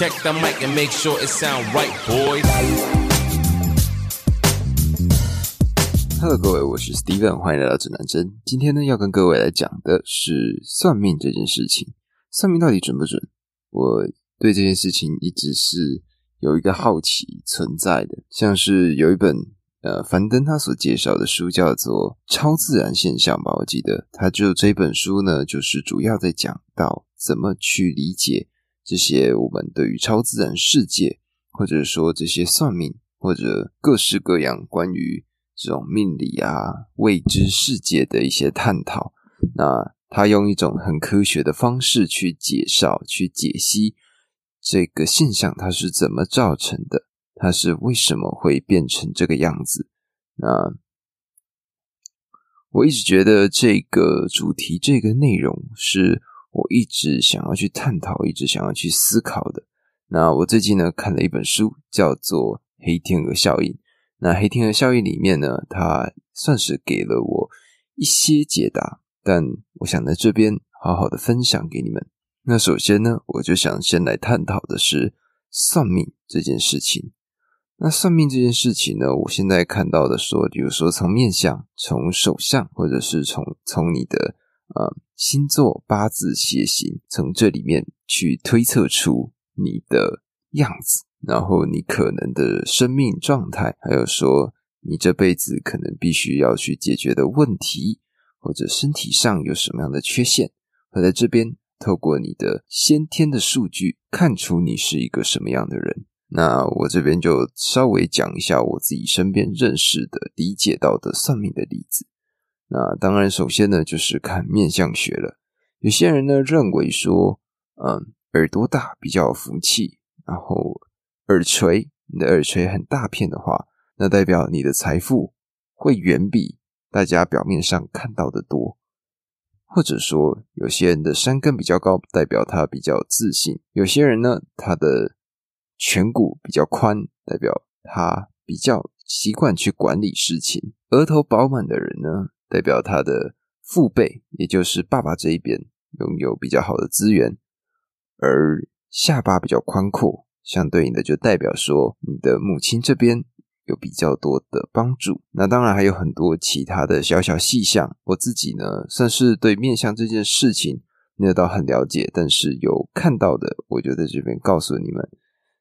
Check the mic and make sure it sound right, boys. Hello，各位，我是 Steven，欢迎来到指南针。今天呢，要跟各位来讲的是算命这件事情。算命到底准不准？我对这件事情一直是有一个好奇存在的。像是有一本呃樊登他所介绍的书，叫做《超自然现象》吧，我记得他就这本书呢，就是主要在讲到怎么去理解。这些我们对于超自然世界，或者说这些算命，或者各式各样关于这种命理啊、未知世界的一些探讨，那他用一种很科学的方式去介绍、去解析这个现象，它是怎么造成的，它是为什么会变成这个样子？那我一直觉得这个主题、这个内容是。我一直想要去探讨，一直想要去思考的。那我最近呢看了一本书，叫做《黑天鹅效应》。那《黑天鹅效应》里面呢，它算是给了我一些解答，但我想在这边好好的分享给你们。那首先呢，我就想先来探讨的是算命这件事情。那算命这件事情呢，我现在看到的说，比如说从面相、从手相，或者是从从你的。呃，星座、八字、血型，从这里面去推测出你的样子，然后你可能的生命状态，还有说你这辈子可能必须要去解决的问题，或者身体上有什么样的缺陷，会在这边透过你的先天的数据看出你是一个什么样的人。那我这边就稍微讲一下我自己身边认识的、理解到的算命的例子。那当然，首先呢，就是看面相学了。有些人呢认为说，嗯，耳朵大比较福气，然后耳垂，你的耳垂很大片的话，那代表你的财富会远比大家表面上看到的多。或者说，有些人的山根比较高，代表他比较自信；有些人呢，他的颧骨比较宽，代表他比较习惯去管理事情。额头饱满的人呢？代表他的父辈，也就是爸爸这一边拥有比较好的资源，而下巴比较宽阔，相对应的就代表说你的母亲这边有比较多的帮助。那当然还有很多其他的小小细项，我自己呢算是对面相这件事情没有到很了解，但是有看到的，我就在这边告诉你们。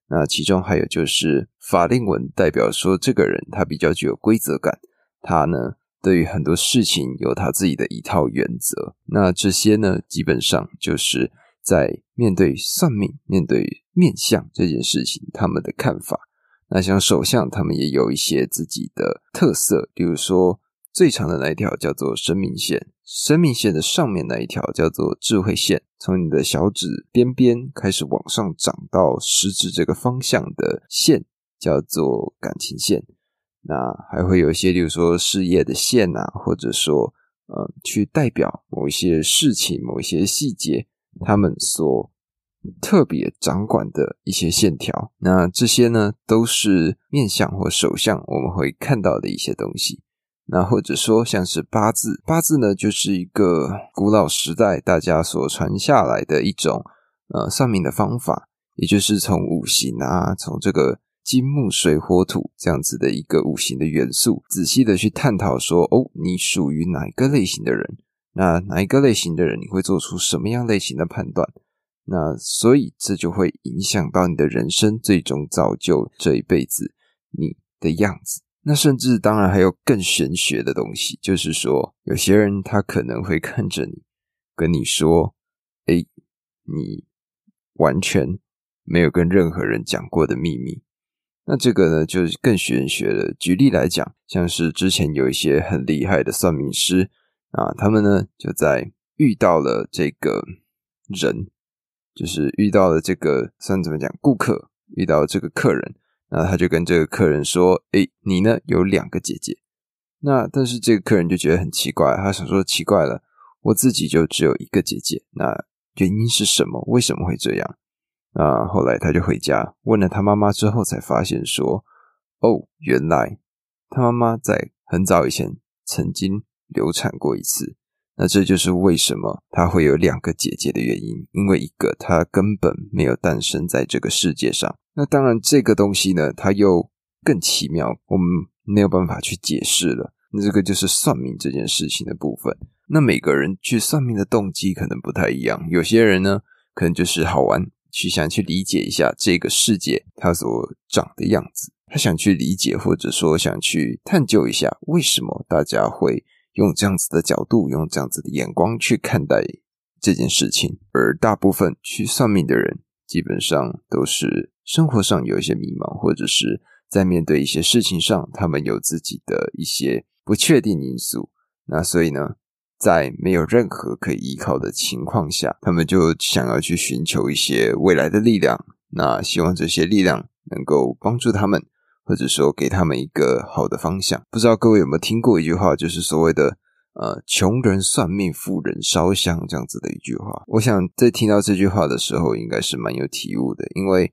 那其中还有就是法令纹，代表说这个人他比较具有规则感，他呢。对于很多事情有他自己的一套原则，那这些呢，基本上就是在面对算命、面对面相这件事情，他们的看法。那像手相，他们也有一些自己的特色，比如说最长的那一条叫做生命线，生命线的上面那一条叫做智慧线，从你的小指边边开始往上长到食指这个方向的线叫做感情线。那还会有一些，例如说事业的线啊，或者说呃，去代表某一些事情、某一些细节，他们所特别掌管的一些线条。那这些呢，都是面相或手相我们会看到的一些东西。那或者说像是八字，八字呢，就是一个古老时代大家所传下来的一种呃算命的方法，也就是从五行啊，从这个。金木水火土这样子的一个五行的元素，仔细的去探讨说，哦，你属于哪一个类型的人？那哪一个类型的人，你会做出什么样类型的判断？那所以这就会影响到你的人生，最终造就这一辈子你的样子。那甚至当然还有更玄学的东西，就是说，有些人他可能会看着你，跟你说，哎，你完全没有跟任何人讲过的秘密。那这个呢，就是更玄学了。举例来讲，像是之前有一些很厉害的算命师啊，他们呢就在遇到了这个人，就是遇到了这个算怎么讲，顾客遇到这个客人，那他就跟这个客人说：“哎，你呢有两个姐姐。”那但是这个客人就觉得很奇怪，他想说：“奇怪了，我自己就只有一个姐姐，那原因是什么？为什么会这样？”啊，后来他就回家问了他妈妈之后，才发现说，哦，原来他妈妈在很早以前曾经流产过一次。那这就是为什么他会有两个姐姐的原因，因为一个他根本没有诞生在这个世界上。那当然，这个东西呢，它又更奇妙，我们没有办法去解释了。那这个就是算命这件事情的部分。那每个人去算命的动机可能不太一样，有些人呢，可能就是好玩，去想去理解一下这个世界它所长的样子，他想去理解，或者说想去探究一下，为什么大家会。用这样子的角度，用这样子的眼光去看待这件事情，而大部分去算命的人，基本上都是生活上有一些迷茫，或者是在面对一些事情上，他们有自己的一些不确定因素。那所以呢，在没有任何可以依靠的情况下，他们就想要去寻求一些未来的力量。那希望这些力量能够帮助他们。或者说给他们一个好的方向，不知道各位有没有听过一句话，就是所谓的“呃，穷人算命，富人烧香”这样子的一句话。我想在听到这句话的时候，应该是蛮有体悟的。因为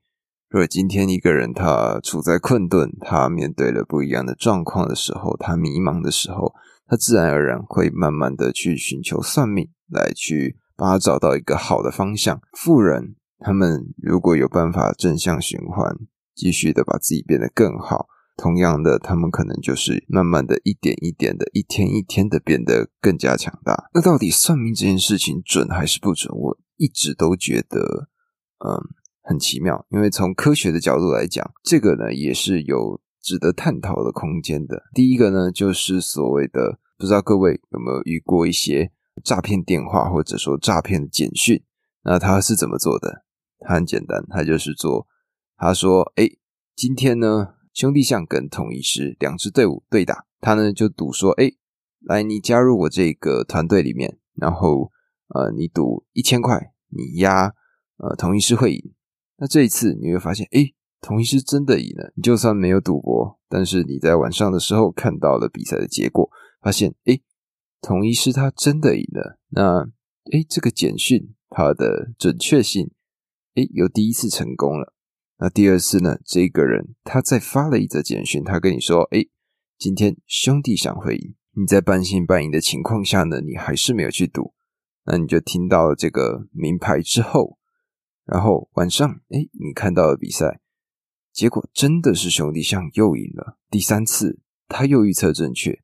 如果今天一个人他处在困顿，他面对了不一样的状况的时候，他迷茫的时候，他自然而然会慢慢的去寻求算命，来去帮他找到一个好的方向。富人他们如果有办法正向循环。继续的把自己变得更好，同样的，他们可能就是慢慢的一点一点的，一天一天的变得更加强大。那到底算命这件事情准还是不准？我一直都觉得，嗯，很奇妙。因为从科学的角度来讲，这个呢也是有值得探讨的空间的。第一个呢，就是所谓的，不知道各位有没有遇过一些诈骗电话或者说诈骗的简讯？那他是怎么做的？他很简单，他就是做。他说：“哎，今天呢，兄弟象跟统一师两支队伍对打，他呢就赌说：哎，来，你加入我这个团队里面，然后呃，你赌一千块，你压呃统一师会赢。那这一次你会发现，哎，同一师真的赢了。你就算没有赌博，但是你在晚上的时候看到了比赛的结果，发现，哎，同一师他真的赢了。那，哎，这个简讯它的准确性，哎，有第一次成功了。”那第二次呢？这个人他再发了一则简讯，他跟你说：“哎，今天兄弟想会赢。”你在半信半疑的情况下呢，你还是没有去赌。那你就听到了这个名牌之后，然后晚上，哎，你看到了比赛，结果真的是兄弟象又赢了。第三次他又预测正确，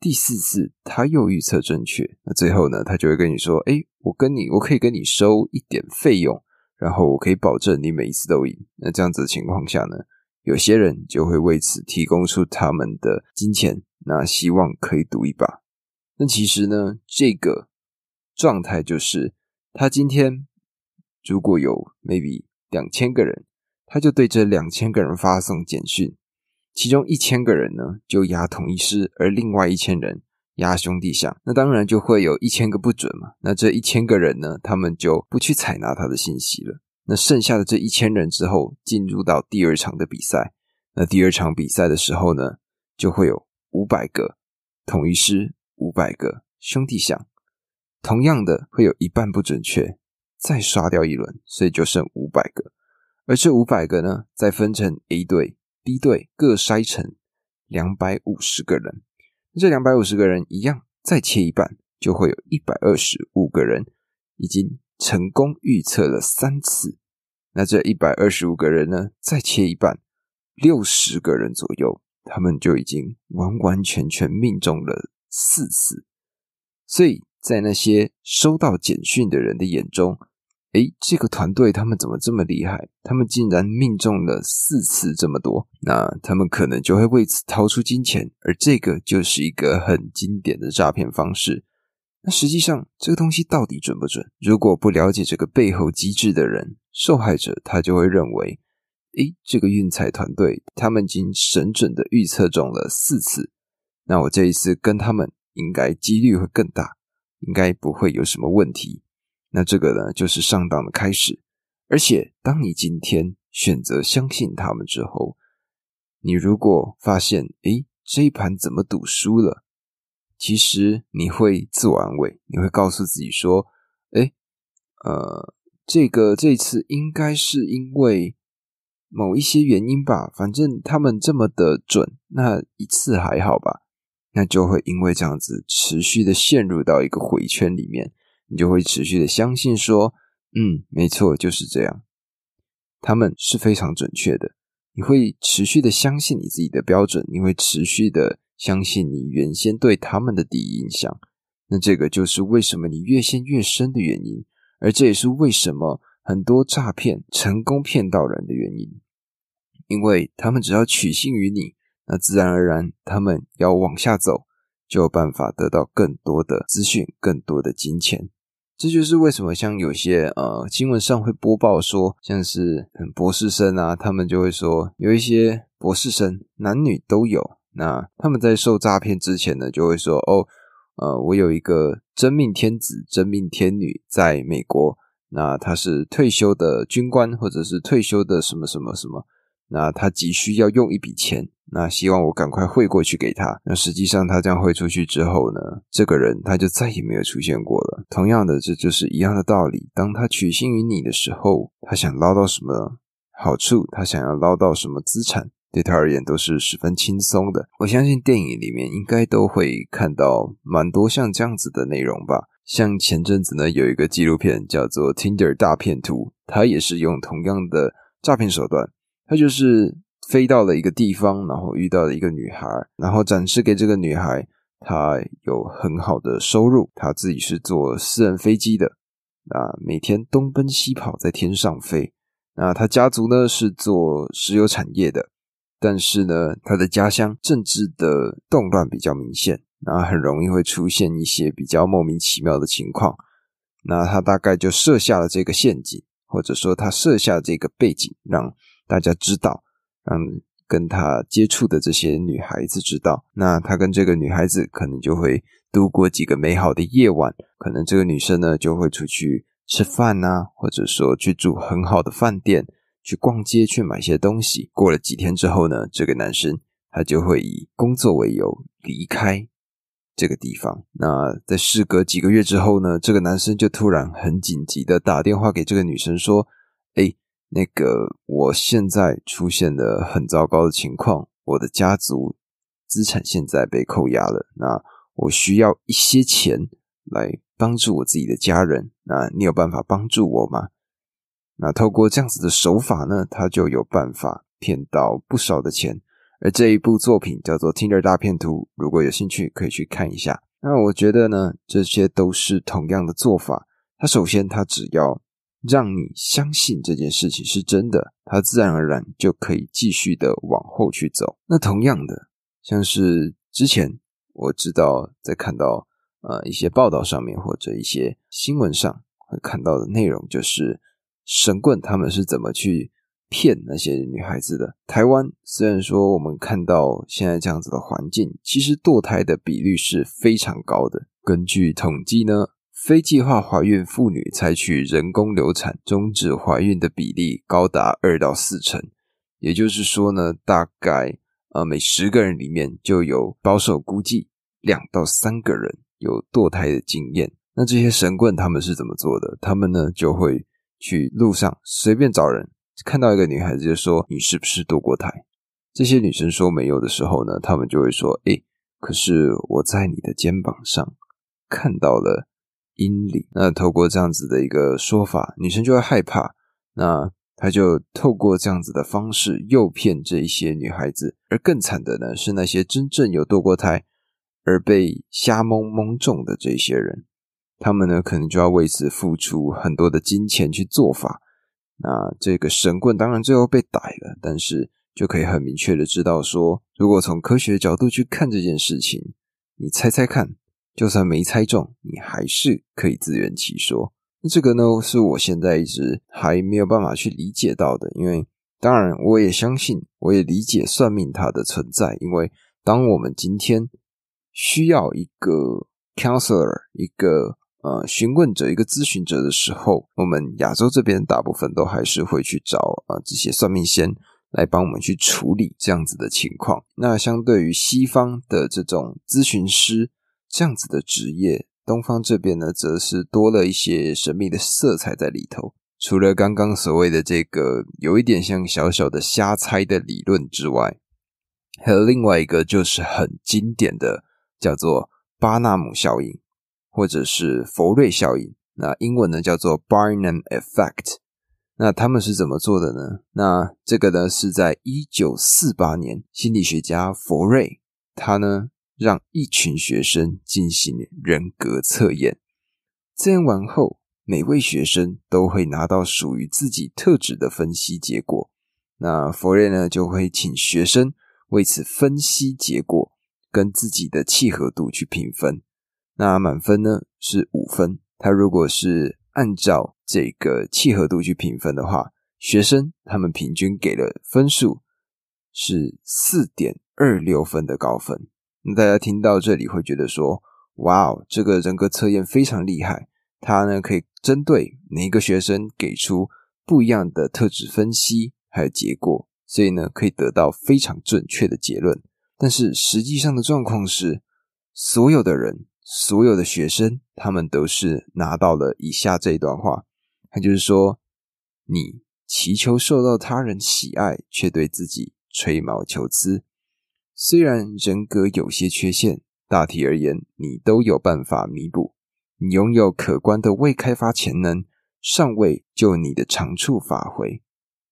第四次他又预测正确。那最后呢，他就会跟你说：“哎，我跟你，我可以跟你收一点费用。”然后我可以保证你每一次都赢。那这样子的情况下呢，有些人就会为此提供出他们的金钱，那希望可以赌一把。那其实呢，这个状态就是他今天如果有 maybe 两千个人，他就对这两千个人发送简讯，其中一千个人呢就押同一师，而另外一千人。压兄弟相，那当然就会有一千个不准嘛。那这一千个人呢，他们就不去采纳他的信息了。那剩下的这一千人之后，进入到第二场的比赛。那第二场比赛的时候呢，就会有五百个统一师，五百个兄弟相，同样的会有一半不准确，再刷掉一轮，所以就剩五百个。而这五百个呢，再分成 A 队、B 队，各筛成两百五十个人。这两百五十个人一样，再切一半，就会有一百二十五个人已经成功预测了三次。那这一百二十五个人呢，再切一半，六十个人左右，他们就已经完完全全命中了四次。所以在那些收到简讯的人的眼中，诶，这个团队他们怎么这么厉害？他们竟然命中了四次这么多，那他们可能就会为此掏出金钱，而这个就是一个很经典的诈骗方式。那实际上这个东西到底准不准？如果不了解这个背后机制的人，受害者他就会认为，诶，这个运彩团队他们已经神准的预测中了四次，那我这一次跟他们应该几率会更大，应该不会有什么问题。那这个呢，就是上当的开始。而且，当你今天选择相信他们之后，你如果发现，诶，这一盘怎么赌输了？其实你会自我安慰，你会告诉自己说，诶，呃，这个这次应该是因为某一些原因吧。反正他们这么的准，那一次还好吧。那就会因为这样子持续的陷入到一个回圈里面，你就会持续的相信说，嗯，没错，就是这样，他们是非常准确的。你会持续的相信你自己的标准，你会持续的相信你原先对他们的第一印象。那这个就是为什么你越陷越深的原因，而这也是为什么很多诈骗成功骗到人的原因，因为他们只要取信于你，那自然而然他们要往下走，就有办法得到更多的资讯、更多的金钱。这就是为什么像有些呃新闻上会播报说，像是博士生啊，他们就会说有一些博士生男女都有，那他们在受诈骗之前呢，就会说哦。呃，我有一个真命天子、真命天女在美国，那他是退休的军官，或者是退休的什么什么什么，那他急需要用一笔钱，那希望我赶快汇过去给他。那实际上他这样汇出去之后呢，这个人他就再也没有出现过了。同样的，这就是一样的道理。当他取信于你的时候，他想捞到什么好处，他想要捞到什么资产。对他而言都是十分轻松的。我相信电影里面应该都会看到蛮多像这样子的内容吧。像前阵子呢，有一个纪录片叫做《Tinder 大骗图》，它也是用同样的诈骗手段。他就是飞到了一个地方，然后遇到了一个女孩，然后展示给这个女孩，她有很好的收入，她自己是坐私人飞机的，啊，每天东奔西跑在天上飞。那他家族呢是做石油产业的。但是呢，他的家乡政治的动乱比较明显，那很容易会出现一些比较莫名其妙的情况。那他大概就设下了这个陷阱，或者说他设下这个背景，让大家知道，让跟他接触的这些女孩子知道。那他跟这个女孩子可能就会度过几个美好的夜晚，可能这个女生呢就会出去吃饭呐，或者说去住很好的饭店。去逛街去买些东西，过了几天之后呢，这个男生他就会以工作为由离开这个地方。那在事隔几个月之后呢，这个男生就突然很紧急的打电话给这个女生说：“哎，那个我现在出现了很糟糕的情况，我的家族资产现在被扣押了，那我需要一些钱来帮助我自己的家人，那你有办法帮助我吗？”那透过这样子的手法呢，他就有办法骗到不少的钱。而这一部作品叫做《Tinder 大骗图》，如果有兴趣可以去看一下。那我觉得呢，这些都是同样的做法。他首先，他只要让你相信这件事情是真的，他自然而然就可以继续的往后去走。那同样的，像是之前我知道在看到呃一些报道上面或者一些新闻上会看到的内容，就是。神棍他们是怎么去骗那些女孩子的？台湾虽然说我们看到现在这样子的环境，其实堕胎的比率是非常高的。根据统计呢，非计划怀孕妇女采取人工流产终止怀孕的比例高达二到四成，也就是说呢，大概呃每十个人里面就有保守估计两到三个人有堕胎的经验。那这些神棍他们是怎么做的？他们呢就会。去路上随便找人，看到一个女孩子就说：“你是不是堕过胎？”这些女生说没有的时候呢，他们就会说：“哎，可是我在你的肩膀上看到了阴里。”那透过这样子的一个说法，女生就会害怕。那他就透过这样子的方式诱骗这一些女孩子。而更惨的呢，是那些真正有堕过胎而被瞎蒙蒙中的这些人。他们呢，可能就要为此付出很多的金钱去做法。那这个神棍当然最后被逮了，但是就可以很明确的知道说，如果从科学角度去看这件事情，你猜猜看，就算没猜中，你还是可以自圆其说。那这个呢，是我现在一直还没有办法去理解到的。因为当然，我也相信，我也理解算命它的存在。因为当我们今天需要一个 counselor，一个呃，询问者一个咨询者的时候，我们亚洲这边大部分都还是会去找啊这些算命仙来帮我们去处理这样子的情况。那相对于西方的这种咨询师这样子的职业，东方这边呢，则是多了一些神秘的色彩在里头。除了刚刚所谓的这个有一点像小小的瞎猜的理论之外，还有另外一个就是很经典的叫做巴纳姆效应，或者是佛瑞效应。那英文呢叫做 Barnum Effect。那他们是怎么做的呢？那这个呢是在一九四八年，心理学家佛瑞他呢让一群学生进行人格测验。测验完后，每位学生都会拿到属于自己特质的分析结果。那佛瑞呢就会请学生为此分析结果跟自己的契合度去评分。那满分呢是五分。他如果是按照这个契合度去评分的话，学生他们平均给了分数是四点二六分的高分。那大家听到这里会觉得说：“哇哦，这个人格测验非常厉害，它呢可以针对每一个学生给出不一样的特质分析还有结果，所以呢可以得到非常准确的结论。但是实际上的状况是，所有的人。”所有的学生，他们都是拿到了以下这一段话，他就是说：你祈求受到他人喜爱，却对自己吹毛求疵。虽然人格有些缺陷，大体而言，你都有办法弥补。你拥有可观的未开发潜能，尚未就你的长处发挥。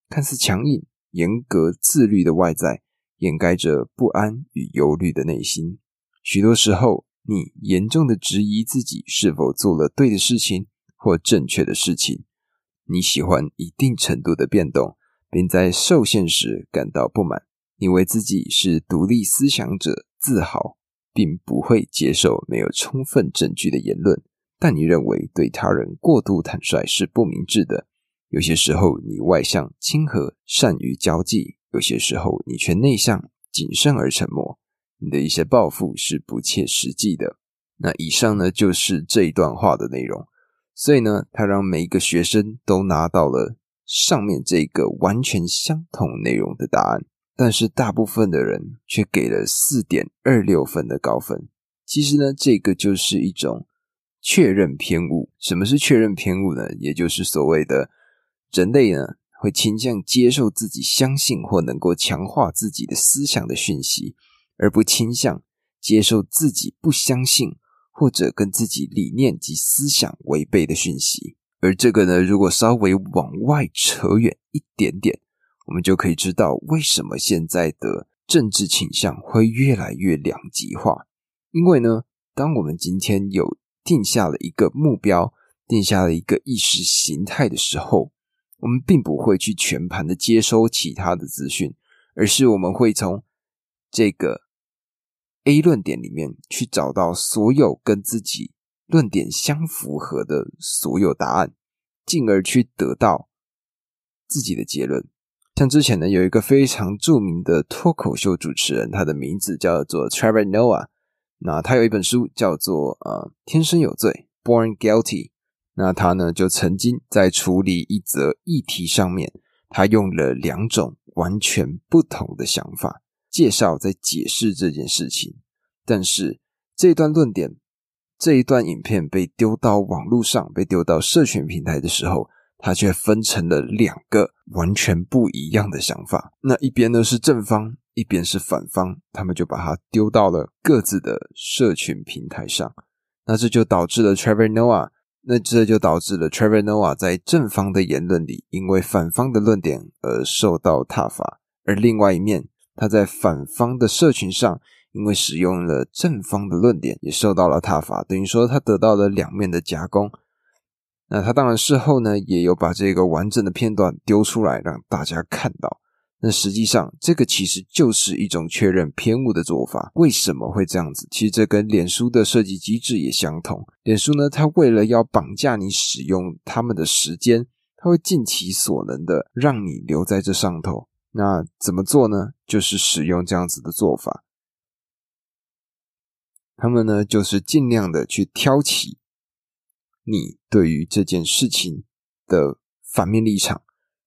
看似强硬、严格、自律的外在，掩盖着不安与忧虑的内心。许多时候。你严重的质疑自己是否做了对的事情或正确的事情。你喜欢一定程度的变动，并在受限时感到不满。你为自己是独立思想者自豪，并不会接受没有充分证据的言论。但你认为对他人过度坦率是不明智的。有些时候你外向亲和，善于交际；有些时候你却内向谨慎而沉默。你的一些抱负是不切实际的。那以上呢，就是这一段话的内容。所以呢，他让每一个学生都拿到了上面这个完全相同内容的答案，但是大部分的人却给了四点二六分的高分。其实呢，这个就是一种确认偏误。什么是确认偏误呢？也就是所谓的人类呢，会倾向接受自己相信或能够强化自己的思想的讯息。而不倾向接受自己不相信或者跟自己理念及思想违背的讯息，而这个呢，如果稍微往外扯远一点点，我们就可以知道为什么现在的政治倾向会越来越两极化。因为呢，当我们今天有定下了一个目标，定下了一个意识形态的时候，我们并不会去全盘的接收其他的资讯，而是我们会从这个。A 论点里面去找到所有跟自己论点相符合的所有答案，进而去得到自己的结论。像之前呢，有一个非常著名的脱口秀主持人，他的名字叫做 Trevor Noah。那他有一本书叫做《呃天生有罪》（Born Guilty）。那他呢，就曾经在处理一则议题上面，他用了两种完全不同的想法。介绍在解释这件事情，但是这段论点、这一段影片被丢到网络上、被丢到社群平台的时候，它却分成了两个完全不一样的想法。那一边呢是正方，一边是反方，他们就把它丢到了各自的社群平台上。那这就导致了 Trevor Noah，那这就导致了 Trevor Noah 在正方的言论里，因为反方的论点而受到挞伐，而另外一面。他在反方的社群上，因为使用了正方的论点，也受到了挞伐，等于说他得到了两面的夹攻。那他当然事后呢，也有把这个完整的片段丢出来让大家看到。那实际上，这个其实就是一种确认偏误的做法。为什么会这样子？其实这跟脸书的设计机制也相同。脸书呢，它为了要绑架你使用他们的时间，它会尽其所能的让你留在这上头。那怎么做呢？就是使用这样子的做法。他们呢，就是尽量的去挑起你对于这件事情的反面立场，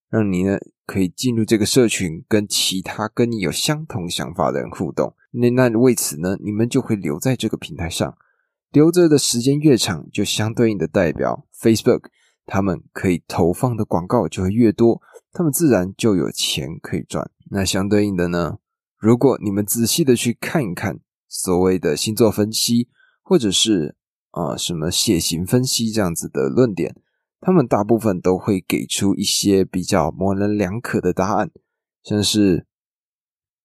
让你呢可以进入这个社群，跟其他跟你有相同想法的人互动。那那为此呢，你们就会留在这个平台上，留着的时间越长，就相对应的代表 Facebook，他们可以投放的广告就会越多。他们自然就有钱可以赚。那相对应的呢？如果你们仔细的去看一看所谓的星座分析，或者是啊什么血型分析这样子的论点，他们大部分都会给出一些比较模棱两可的答案，像是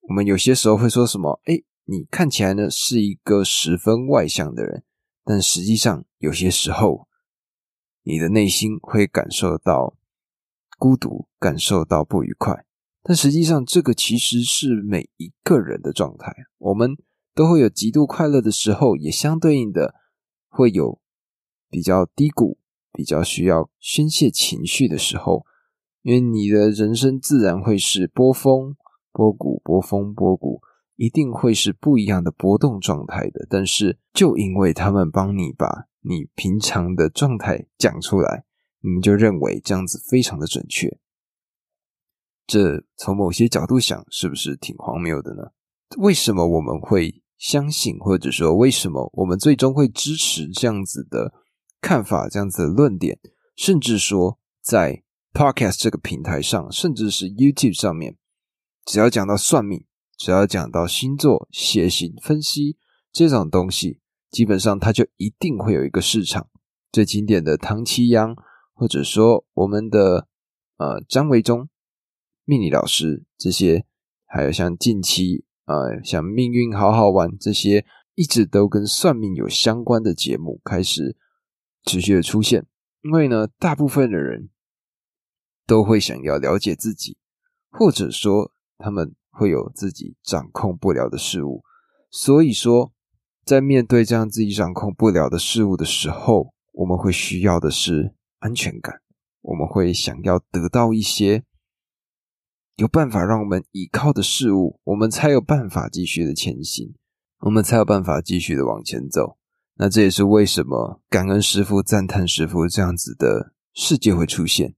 我们有些时候会说什么，哎，你看起来呢是一个十分外向的人，但实际上有些时候你的内心会感受到孤独，感受到不愉快。但实际上，这个其实是每一个人的状态。我们都会有极度快乐的时候，也相对应的会有比较低谷、比较需要宣泄情绪的时候。因为你的人生自然会是波峰、波谷、波峰、波谷，一定会是不一样的波动状态的。但是，就因为他们帮你把你平常的状态讲出来，你们就认为这样子非常的准确。这从某些角度想，是不是挺荒谬的呢？为什么我们会相信，或者说为什么我们最终会支持这样子的看法、这样子的论点？甚至说，在 Podcast 这个平台上，甚至是 YouTube 上面，只要讲到算命，只要讲到星座、血型分析这种东西，基本上它就一定会有一个市场。最经典的唐七央，或者说我们的呃张维忠。命理老师这些，还有像近期呃，像命运好好玩这些，一直都跟算命有相关的节目开始持续的出现。因为呢，大部分的人都会想要了解自己，或者说他们会有自己掌控不了的事物。所以说，在面对这样自己掌控不了的事物的时候，我们会需要的是安全感，我们会想要得到一些。有办法让我们依靠的事物，我们才有办法继续的前行，我们才有办法继续的往前走。那这也是为什么感恩师傅、赞叹师傅这样子的世界会出现。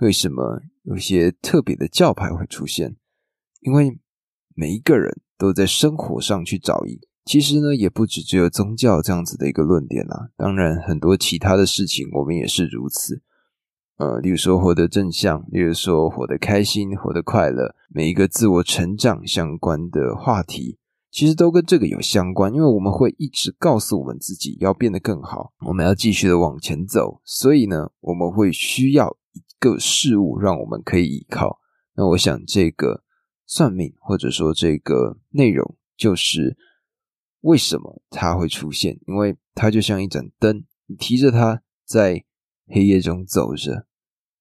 为什么有些特别的教派会出现？因为每一个人都在生活上去找一。其实呢，也不止只有宗教这样子的一个论点啦。当然，很多其他的事情，我们也是如此。呃，例如说活得正向，例如说活得开心、活得快乐，每一个自我成长相关的话题，其实都跟这个有相关。因为我们会一直告诉我们自己要变得更好，我们要继续的往前走，所以呢，我们会需要一个事物让我们可以依靠。那我想，这个算命或者说这个内容，就是为什么它会出现，因为它就像一盏灯，你提着它在。黑夜中走着，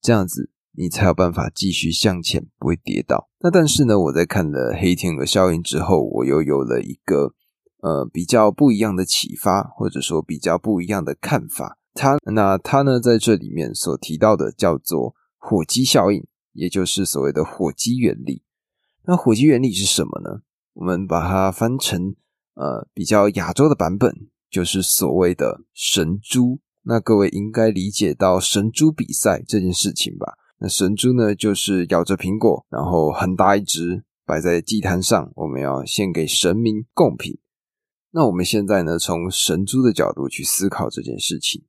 这样子你才有办法继续向前，不会跌倒。那但是呢，我在看了《黑天鹅效应》之后，我又有了一个呃比较不一样的启发，或者说比较不一样的看法。他那他呢在这里面所提到的叫做火鸡效应，也就是所谓的火鸡原理。那火鸡原理是什么呢？我们把它翻成呃比较亚洲的版本，就是所谓的神猪。那各位应该理解到神猪比赛这件事情吧？那神猪呢，就是咬着苹果，然后很大一只，摆在祭坛上，我们要献给神明贡品。那我们现在呢，从神猪的角度去思考这件事情。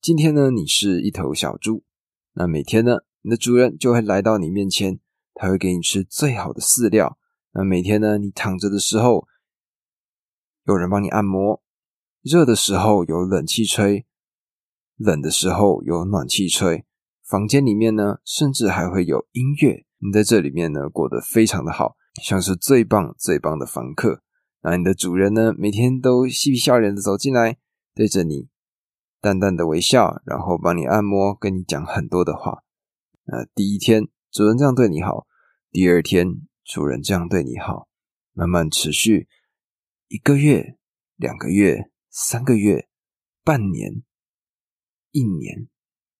今天呢，你是一头小猪，那每天呢，你的主人就会来到你面前，他会给你吃最好的饲料。那每天呢，你躺着的时候，有人帮你按摩。热的时候有冷气吹，冷的时候有暖气吹。房间里面呢，甚至还会有音乐。你在这里面呢，过得非常的好，像是最棒最棒的房客。那你的主人呢，每天都嬉皮笑脸的走进来，对着你淡淡的微笑，然后帮你按摩，跟你讲很多的话。呃第一天主人这样对你好，第二天主人这样对你好，慢慢持续一个月、两个月。三个月、半年、一年，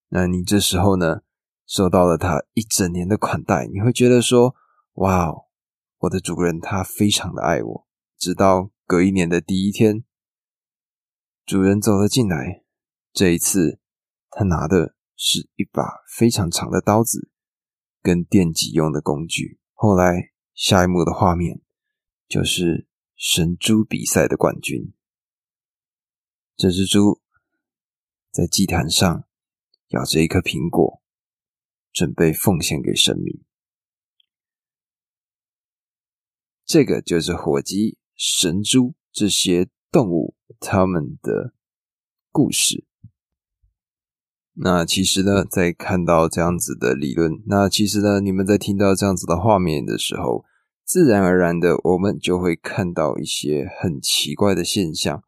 那你这时候呢，收到了他一整年的款待，你会觉得说：“哇哦，我的主人他非常的爱我。”直到隔一年的第一天，主人走了进来，这一次他拿的是一把非常长的刀子，跟电击用的工具。后来下一幕的画面就是神猪比赛的冠军。这只猪在祭坛上咬着一颗苹果，准备奉献给神明。这个就是火鸡神猪这些动物它们的故事。那其实呢，在看到这样子的理论，那其实呢，你们在听到这样子的画面的时候，自然而然的，我们就会看到一些很奇怪的现象。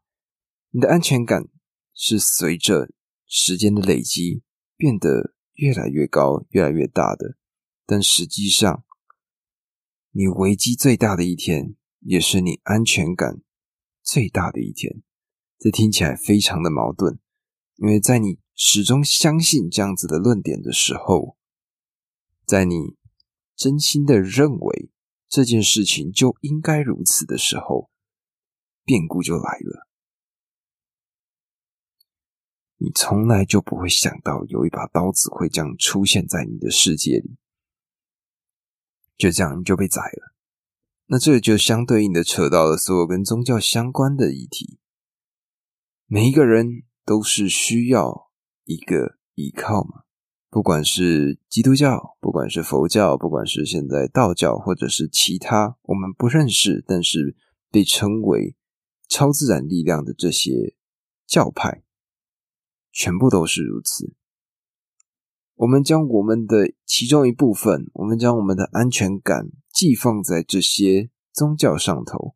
你的安全感是随着时间的累积变得越来越高、越来越大的，但实际上，你危机最大的一天，也是你安全感最大的一天。这听起来非常的矛盾，因为在你始终相信这样子的论点的时候，在你真心的认为这件事情就应该如此的时候，变故就来了。你从来就不会想到有一把刀子会这样出现在你的世界里，就这样你就被宰了。那这就相对应的扯到了所有跟宗教相关的议题。每一个人都是需要一个依靠嘛，不管是基督教，不管是佛教，不管是现在道教，或者是其他我们不认识但是被称为超自然力量的这些教派。全部都是如此。我们将我们的其中一部分，我们将我们的安全感寄放在这些宗教上头。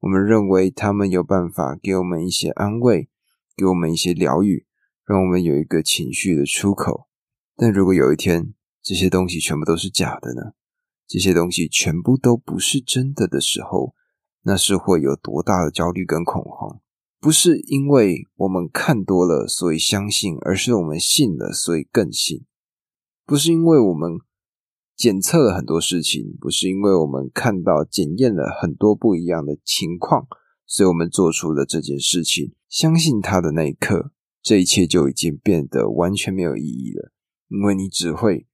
我们认为他们有办法给我们一些安慰，给我们一些疗愈，让我们有一个情绪的出口。但如果有一天这些东西全部都是假的呢？这些东西全部都不是真的的时候，那是会有多大的焦虑跟恐慌？不是因为我们看多了所以相信，而是我们信了所以更信。不是因为我们检测了很多事情，不是因为我们看到检验了很多不一样的情况，所以我们做出了这件事情。相信他的那一刻，这一切就已经变得完全没有意义了，因为你只会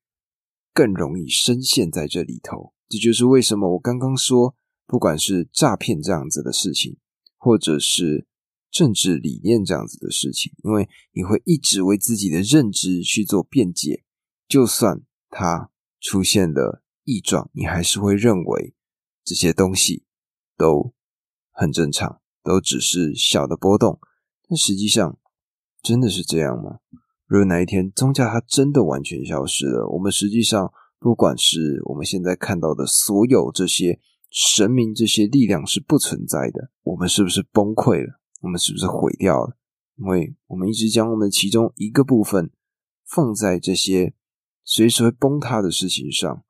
更容易深陷在这里头。这就是为什么我刚刚说，不管是诈骗这样子的事情，或者是。政治理念这样子的事情，因为你会一直为自己的认知去做辩解，就算它出现了异状，你还是会认为这些东西都很正常，都只是小的波动。但实际上，真的是这样吗？如果哪一天宗教它真的完全消失了，我们实际上不管是我们现在看到的所有这些神明、这些力量是不存在的，我们是不是崩溃了？我们是不是毁掉了？因为我们一直将我们其中一个部分放在这些随时会崩塌的事情上。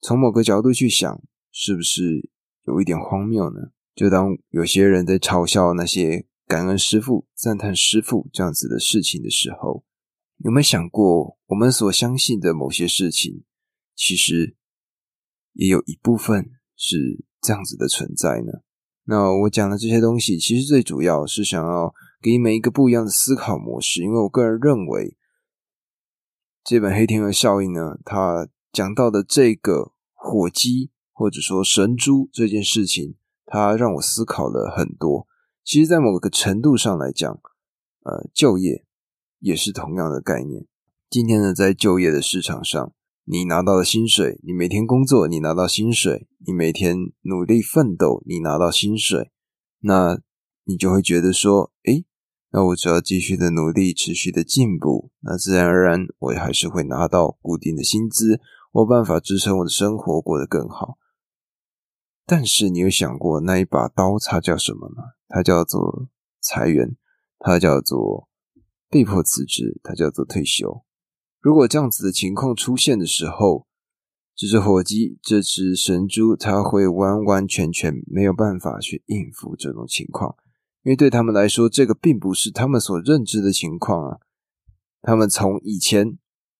从某个角度去想，是不是有一点荒谬呢？就当有些人在嘲笑那些感恩师傅、赞叹师傅这样子的事情的时候，有没有想过，我们所相信的某些事情，其实也有一部分是这样子的存在呢？那我讲的这些东西，其实最主要是想要给你们一个不一样的思考模式。因为我个人认为，这本《黑天鹅效应》呢，它讲到的这个火鸡或者说神猪这件事情，它让我思考了很多。其实，在某个程度上来讲，呃，就业也是同样的概念。今天呢，在就业的市场上。你拿到了薪水，你每天工作，你拿到薪水，你每天努力奋斗，你拿到薪水，那你就会觉得说，诶，那我只要继续的努力，持续的进步，那自然而然我还是会拿到固定的薪资，我有办法支撑我的生活过得更好。但是你有想过那一把刀它叫什么吗？它叫做裁员，它叫做被迫辞职，它叫做退休。如果这样子的情况出现的时候，这只火鸡、这只神猪，它会完完全全没有办法去应付这种情况，因为对他们来说，这个并不是他们所认知的情况啊。他们从以前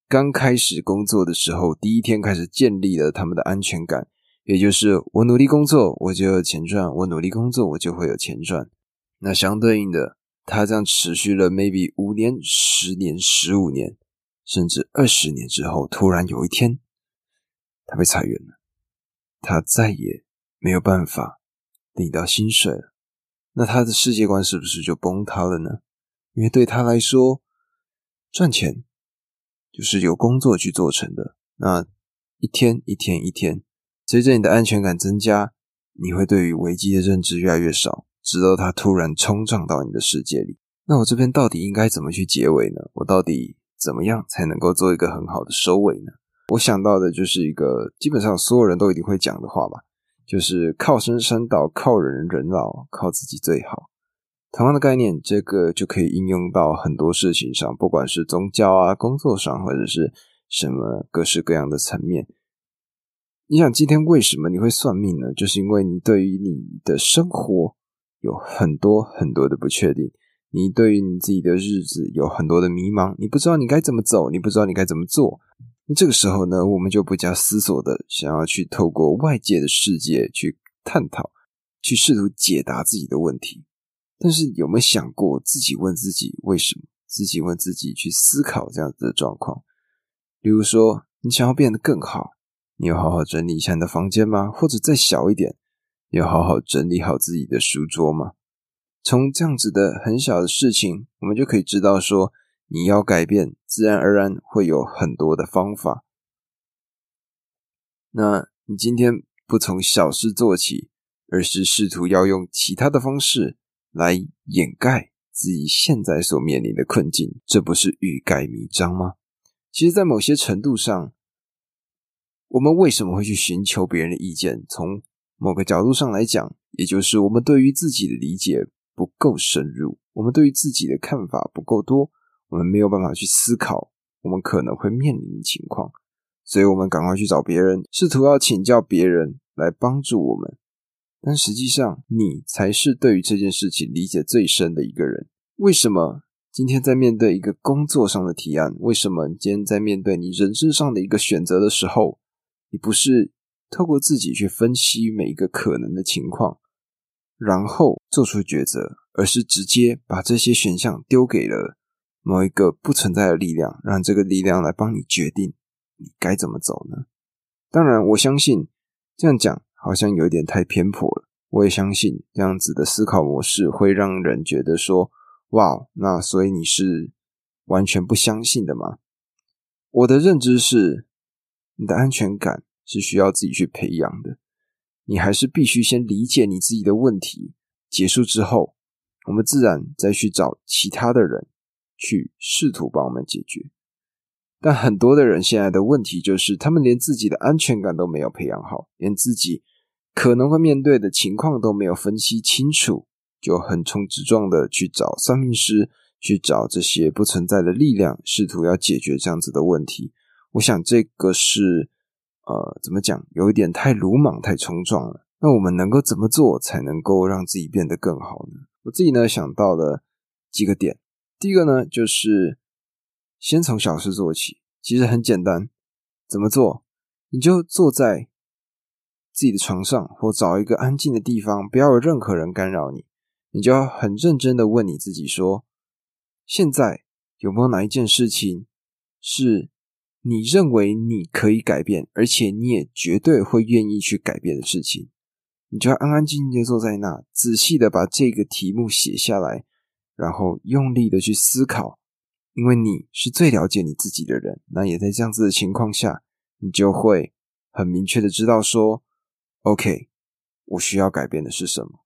刚开始工作的时候，第一天开始建立了他们的安全感，也就是我努力工作，我就有钱赚；我努力工作，我就会有钱赚。那相对应的，它这样持续了 maybe 五年、十年、十五年。甚至二十年之后，突然有一天，他被裁员了，他再也没有办法领到薪水了。那他的世界观是不是就崩塌了呢？因为对他来说，赚钱就是由工作去做成的。那一天一天一天，随着你的安全感增加，你会对于危机的认知越来越少，直到它突然冲撞到你的世界里。那我这边到底应该怎么去结尾呢？我到底怎么样才能够做一个很好的收尾呢？我想到的就是一个基本上所有人都一定会讲的话吧，就是靠山山倒，靠人人老，靠自己最好。同样的概念，这个就可以应用到很多事情上，不管是宗教啊、工作上，或者是什么各式各样的层面。你想，今天为什么你会算命呢？就是因为你对于你的生活有很多很多的不确定，你对于你自己的日子有很多的迷茫，你不知道你该怎么走，你不知道你该怎么做。那这个时候呢，我们就不加思索的想要去透过外界的世界去探讨，去试图解答自己的问题。但是有没有想过自己问自己为什么？自己问自己去思考这样子的状况。比如说，你想要变得更好，你有好好整理一下你的房间吗？或者再小一点，你有好好整理好自己的书桌吗？从这样子的很小的事情，我们就可以知道说。你要改变，自然而然会有很多的方法。那你今天不从小事做起，而是试图要用其他的方式来掩盖自己现在所面临的困境，这不是欲盖弥彰吗？其实，在某些程度上，我们为什么会去寻求别人的意见？从某个角度上来讲，也就是我们对于自己的理解不够深入，我们对于自己的看法不够多。我们没有办法去思考我们可能会面临的情况，所以我们赶快去找别人，试图要请教别人来帮助我们。但实际上，你才是对于这件事情理解最深的一个人。为什么今天在面对一个工作上的提案？为什么今天在面对你人生上的一个选择的时候，你不是透过自己去分析每一个可能的情况，然后做出抉择，而是直接把这些选项丢给了？某一个不存在的力量，让这个力量来帮你决定你该怎么走呢？当然，我相信这样讲好像有点太偏颇了。我也相信这样子的思考模式会让人觉得说：“哇，那所以你是完全不相信的吗？”我的认知是，你的安全感是需要自己去培养的。你还是必须先理解你自己的问题，结束之后，我们自然再去找其他的人。去试图帮我们解决，但很多的人现在的问题就是，他们连自己的安全感都没有培养好，连自己可能会面对的情况都没有分析清楚，就横冲直撞的去找算命师，去找这些不存在的力量，试图要解决这样子的问题。我想这个是呃，怎么讲，有一点太鲁莽、太冲撞了。那我们能够怎么做才能够让自己变得更好呢？我自己呢想到了几个点。第一个呢，就是先从小事做起，其实很简单。怎么做？你就坐在自己的床上，或找一个安静的地方，不要有任何人干扰你。你就要很认真的问你自己说：现在有没有哪一件事情是你认为你可以改变，而且你也绝对会愿意去改变的事情？你就要安安静静的坐在那，仔细的把这个题目写下来。然后用力的去思考，因为你是最了解你自己的人。那也在这样子的情况下，你就会很明确的知道说，OK，我需要改变的是什么。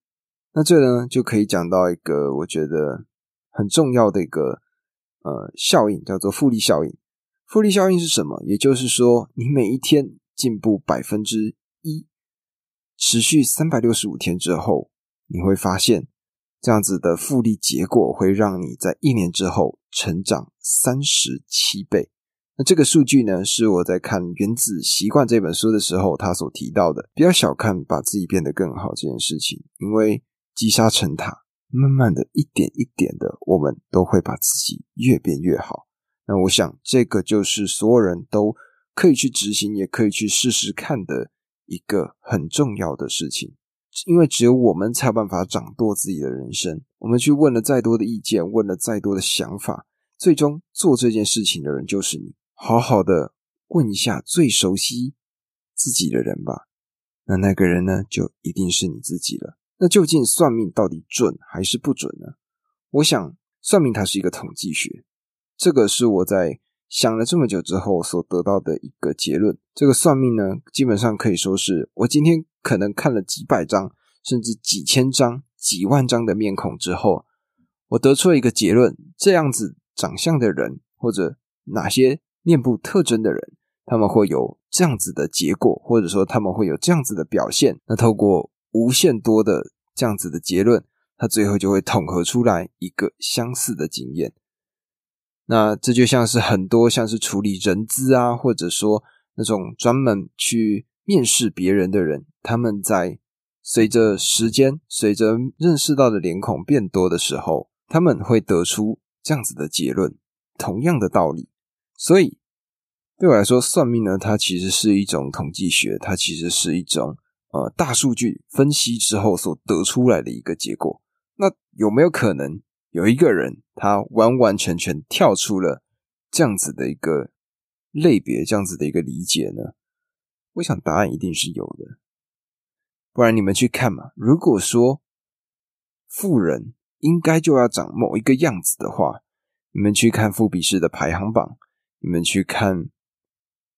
那这呢，就可以讲到一个我觉得很重要的一个呃效应，叫做复利效应。复利效应是什么？也就是说，你每一天进步百分之一，持续三百六十五天之后，你会发现。这样子的复利结果会让你在一年之后成长三十七倍。那这个数据呢，是我在看《原子习惯》这本书的时候他所提到的。不要小看把自己变得更好这件事情，因为积沙成塔，慢慢的一点一点的，我们都会把自己越变越好。那我想，这个就是所有人都可以去执行，也可以去试试看的一个很重要的事情。因为只有我们才有办法掌舵自己的人生。我们去问了再多的意见，问了再多的想法，最终做这件事情的人就是你。好好的问一下最熟悉自己的人吧。那那个人呢，就一定是你自己了。那究竟算命到底准还是不准呢？我想，算命它是一个统计学。这个是我在想了这么久之后所得到的一个结论。这个算命呢，基本上可以说是我今天可能看了几百张，甚至几千张、几万张的面孔之后，我得出了一个结论：这样子长相的人，或者哪些面部特征的人，他们会有这样子的结果，或者说他们会有这样子的表现。那透过无限多的这样子的结论，他最后就会统合出来一个相似的经验。那这就像是很多像是处理人资啊，或者说那种专门去面试别人的人，他们在随着时间、随着认识到的脸孔变多的时候，他们会得出这样子的结论。同样的道理，所以对我来说，算命呢，它其实是一种统计学，它其实是一种呃大数据分析之后所得出来的一个结果。那有没有可能？有一个人，他完完全全跳出了这样子的一个类别，这样子的一个理解呢？我想答案一定是有的，不然你们去看嘛。如果说富人应该就要长某一个样子的话，你们去看富比士的排行榜，你们去看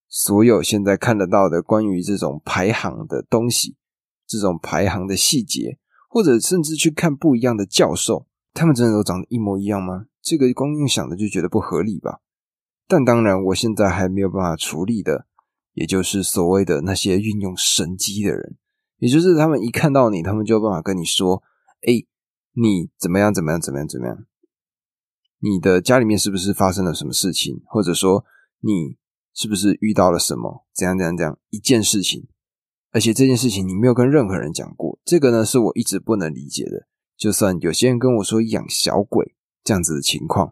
所有现在看得到的关于这种排行的东西，这种排行的细节，或者甚至去看不一样的教授。他们真的都长得一模一样吗？这个光用想的就觉得不合理吧。但当然，我现在还没有办法处理的，也就是所谓的那些运用神机的人，也就是他们一看到你，他们就有办法跟你说：“哎，你怎么样？怎么样？怎么样？怎么样？你的家里面是不是发生了什么事情？或者说你是不是遇到了什么？怎样？怎样？怎样？一件事情，而且这件事情你没有跟任何人讲过，这个呢是我一直不能理解的。”就算有些人跟我说养小鬼这样子的情况，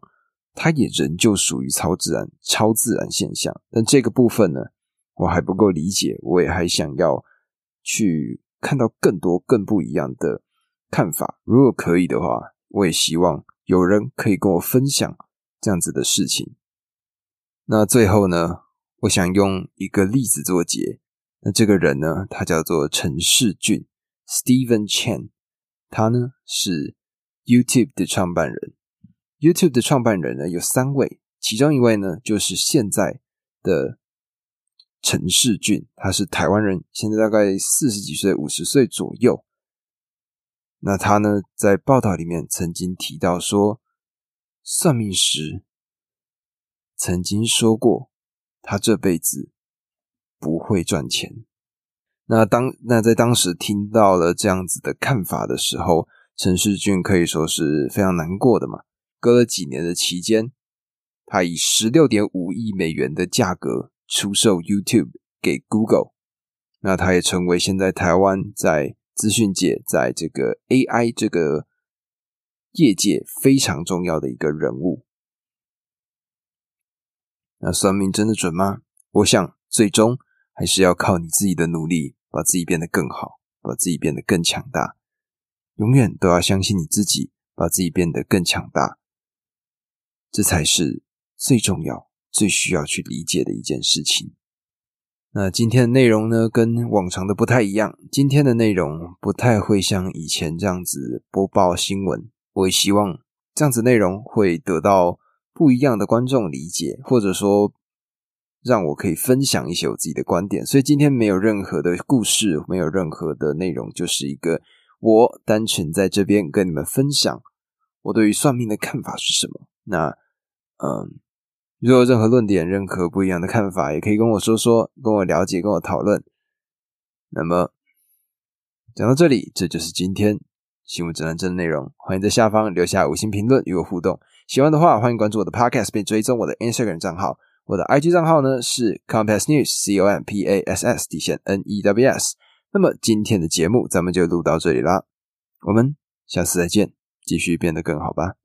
它也仍旧属于超自然、超自然现象。但这个部分呢，我还不够理解，我也还想要去看到更多、更不一样的看法。如果可以的话，我也希望有人可以跟我分享这样子的事情。那最后呢，我想用一个例子做结。那这个人呢，他叫做陈世俊 （Steven Chen）。他呢是 YouTube 的创办人，YouTube 的创办人呢有三位，其中一位呢就是现在的陈世俊，他是台湾人，现在大概四十几岁、五十岁左右。那他呢在报道里面曾经提到说，算命师曾经说过，他这辈子不会赚钱。那当那在当时听到了这样子的看法的时候，陈世俊可以说是非常难过的嘛。隔了几年的期间，他以十六点五亿美元的价格出售 YouTube 给 Google，那他也成为现在台湾在资讯界，在这个 AI 这个业界非常重要的一个人物。那算命真的准吗？我想最终还是要靠你自己的努力。把自己变得更好，把自己变得更强大，永远都要相信你自己，把自己变得更强大，这才是最重要、最需要去理解的一件事情。那今天的内容呢，跟往常的不太一样。今天的内容不太会像以前这样子播报新闻，我也希望这样子内容会得到不一样的观众理解，或者说。让我可以分享一些我自己的观点，所以今天没有任何的故事，没有任何的内容，就是一个我单纯在这边跟你们分享我对于算命的看法是什么。那，嗯，如果有任何论点、任何不一样的看法，也可以跟我说说，跟我了解，跟我讨论。那么讲到这里，这就是今天新闻指南针的内容。欢迎在下方留下五星评论与我互动。喜欢的话，欢迎关注我的 Podcast 并追踪我的 Instagram 账号。我的 IG 账号呢是 Compass News C O M P A S S 底线 N E W S。那么今天的节目咱们就录到这里啦，我们下次再见，继续变得更好吧。